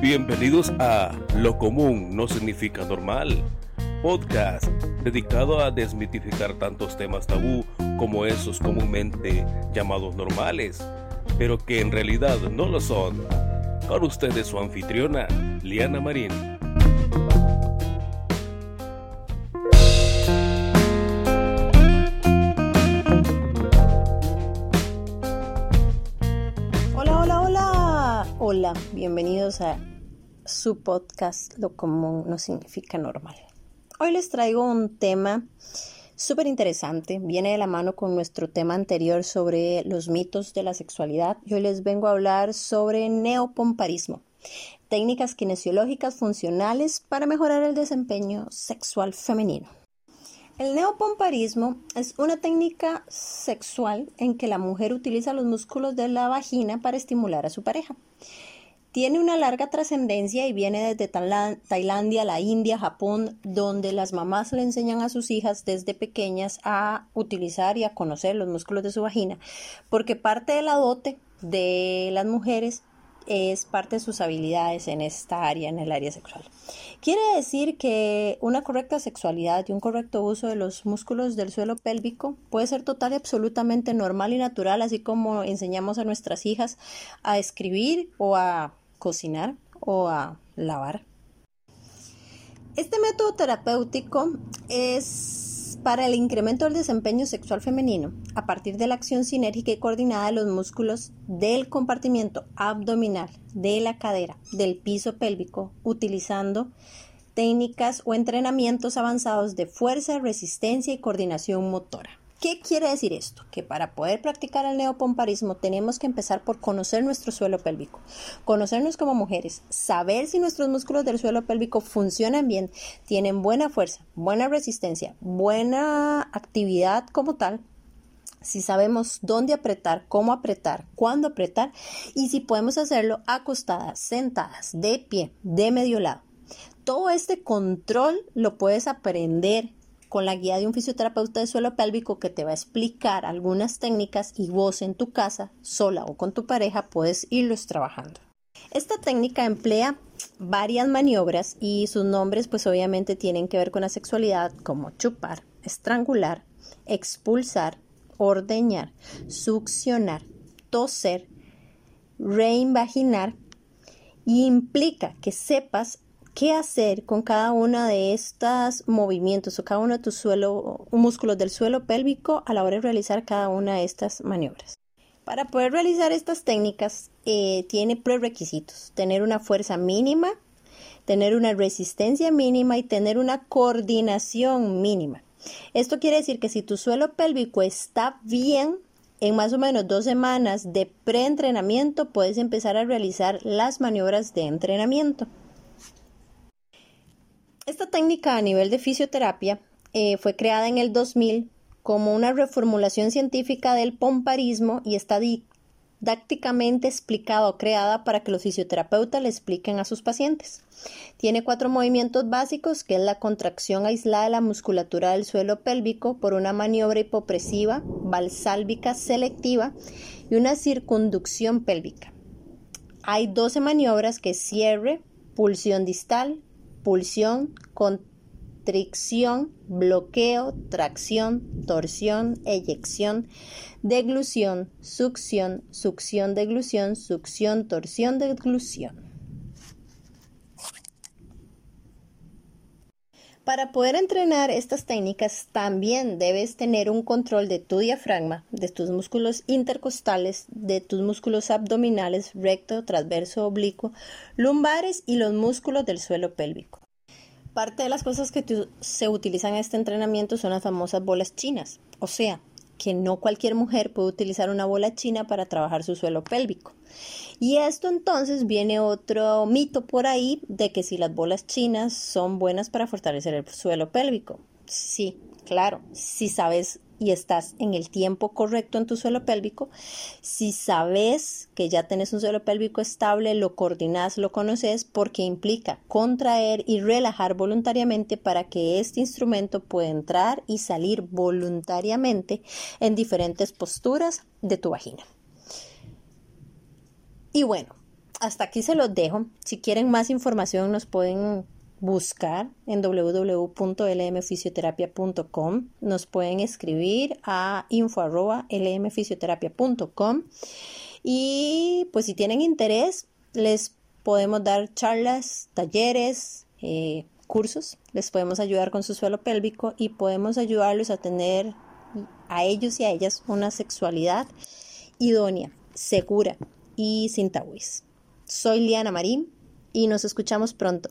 Bienvenidos a Lo común no significa normal, podcast dedicado a desmitificar tantos temas tabú como esos comúnmente llamados normales, pero que en realidad no lo son. Con ustedes su anfitriona, Liana Marín. Hola. Bienvenidos a su podcast Lo común no significa normal. Hoy les traigo un tema súper interesante, viene de la mano con nuestro tema anterior sobre los mitos de la sexualidad y hoy les vengo a hablar sobre neopomparismo, técnicas kinesiológicas funcionales para mejorar el desempeño sexual femenino. El neopomparismo es una técnica sexual en que la mujer utiliza los músculos de la vagina para estimular a su pareja. Tiene una larga trascendencia y viene desde Tailandia, la India, Japón, donde las mamás le enseñan a sus hijas desde pequeñas a utilizar y a conocer los músculos de su vagina, porque parte de la dote de las mujeres es parte de sus habilidades en esta área, en el área sexual. Quiere decir que una correcta sexualidad y un correcto uso de los músculos del suelo pélvico puede ser total y absolutamente normal y natural, así como enseñamos a nuestras hijas a escribir o a cocinar o a lavar. Este método terapéutico es para el incremento del desempeño sexual femenino a partir de la acción sinérgica y coordinada de los músculos del compartimiento abdominal, de la cadera, del piso pélvico, utilizando técnicas o entrenamientos avanzados de fuerza, resistencia y coordinación motora. ¿Qué quiere decir esto? Que para poder practicar el neopomparismo tenemos que empezar por conocer nuestro suelo pélvico, conocernos como mujeres, saber si nuestros músculos del suelo pélvico funcionan bien, tienen buena fuerza, buena resistencia, buena actividad como tal, si sabemos dónde apretar, cómo apretar, cuándo apretar y si podemos hacerlo acostadas, sentadas, de pie, de medio lado. Todo este control lo puedes aprender con la guía de un fisioterapeuta de suelo pélvico que te va a explicar algunas técnicas y vos en tu casa, sola o con tu pareja, puedes irlos trabajando. Esta técnica emplea varias maniobras y sus nombres pues obviamente tienen que ver con la sexualidad como chupar, estrangular, expulsar, ordeñar, succionar, toser, reinvaginar y implica que sepas qué hacer con cada uno de estos movimientos o cada uno de tus músculos del suelo pélvico a la hora de realizar cada una de estas maniobras. Para poder realizar estas técnicas eh, tiene prerequisitos, tener una fuerza mínima, tener una resistencia mínima y tener una coordinación mínima. Esto quiere decir que si tu suelo pélvico está bien, en más o menos dos semanas de preentrenamiento puedes empezar a realizar las maniobras de entrenamiento. Esta técnica a nivel de fisioterapia eh, fue creada en el 2000 como una reformulación científica del pomparismo y está didácticamente explicada o creada para que los fisioterapeutas le expliquen a sus pacientes. Tiene cuatro movimientos básicos, que es la contracción aislada de la musculatura del suelo pélvico por una maniobra hipopresiva, valsálvica selectiva y una circunducción pélvica. Hay 12 maniobras que cierre, pulsión distal, Pulsión, constricción, bloqueo, tracción, torsión, eyección, deglución, succión, succión, deglución, succión, torsión, deglución. Para poder entrenar estas técnicas también debes tener un control de tu diafragma, de tus músculos intercostales, de tus músculos abdominales, recto, transverso, oblicuo, lumbares y los músculos del suelo pélvico. Parte de las cosas que se utilizan en este entrenamiento son las famosas bolas chinas, o sea, que no cualquier mujer puede utilizar una bola china para trabajar su suelo pélvico. Y esto entonces viene otro mito por ahí de que si las bolas chinas son buenas para fortalecer el suelo pélvico. Sí, claro, si sabes y estás en el tiempo correcto en tu suelo pélvico, si sabes que ya tienes un suelo pélvico estable, lo coordinas, lo conoces, porque implica contraer y relajar voluntariamente para que este instrumento pueda entrar y salir voluntariamente en diferentes posturas de tu vagina. Y bueno, hasta aquí se los dejo. Si quieren más información nos pueden buscar en www.lmfisioterapia.com. Nos pueden escribir a info.lmfisioterapia.com. Y pues si tienen interés, les podemos dar charlas, talleres, eh, cursos, les podemos ayudar con su suelo pélvico y podemos ayudarlos a tener a ellos y a ellas una sexualidad idónea, segura y sin tabúes. Soy Liana Marín y nos escuchamos pronto.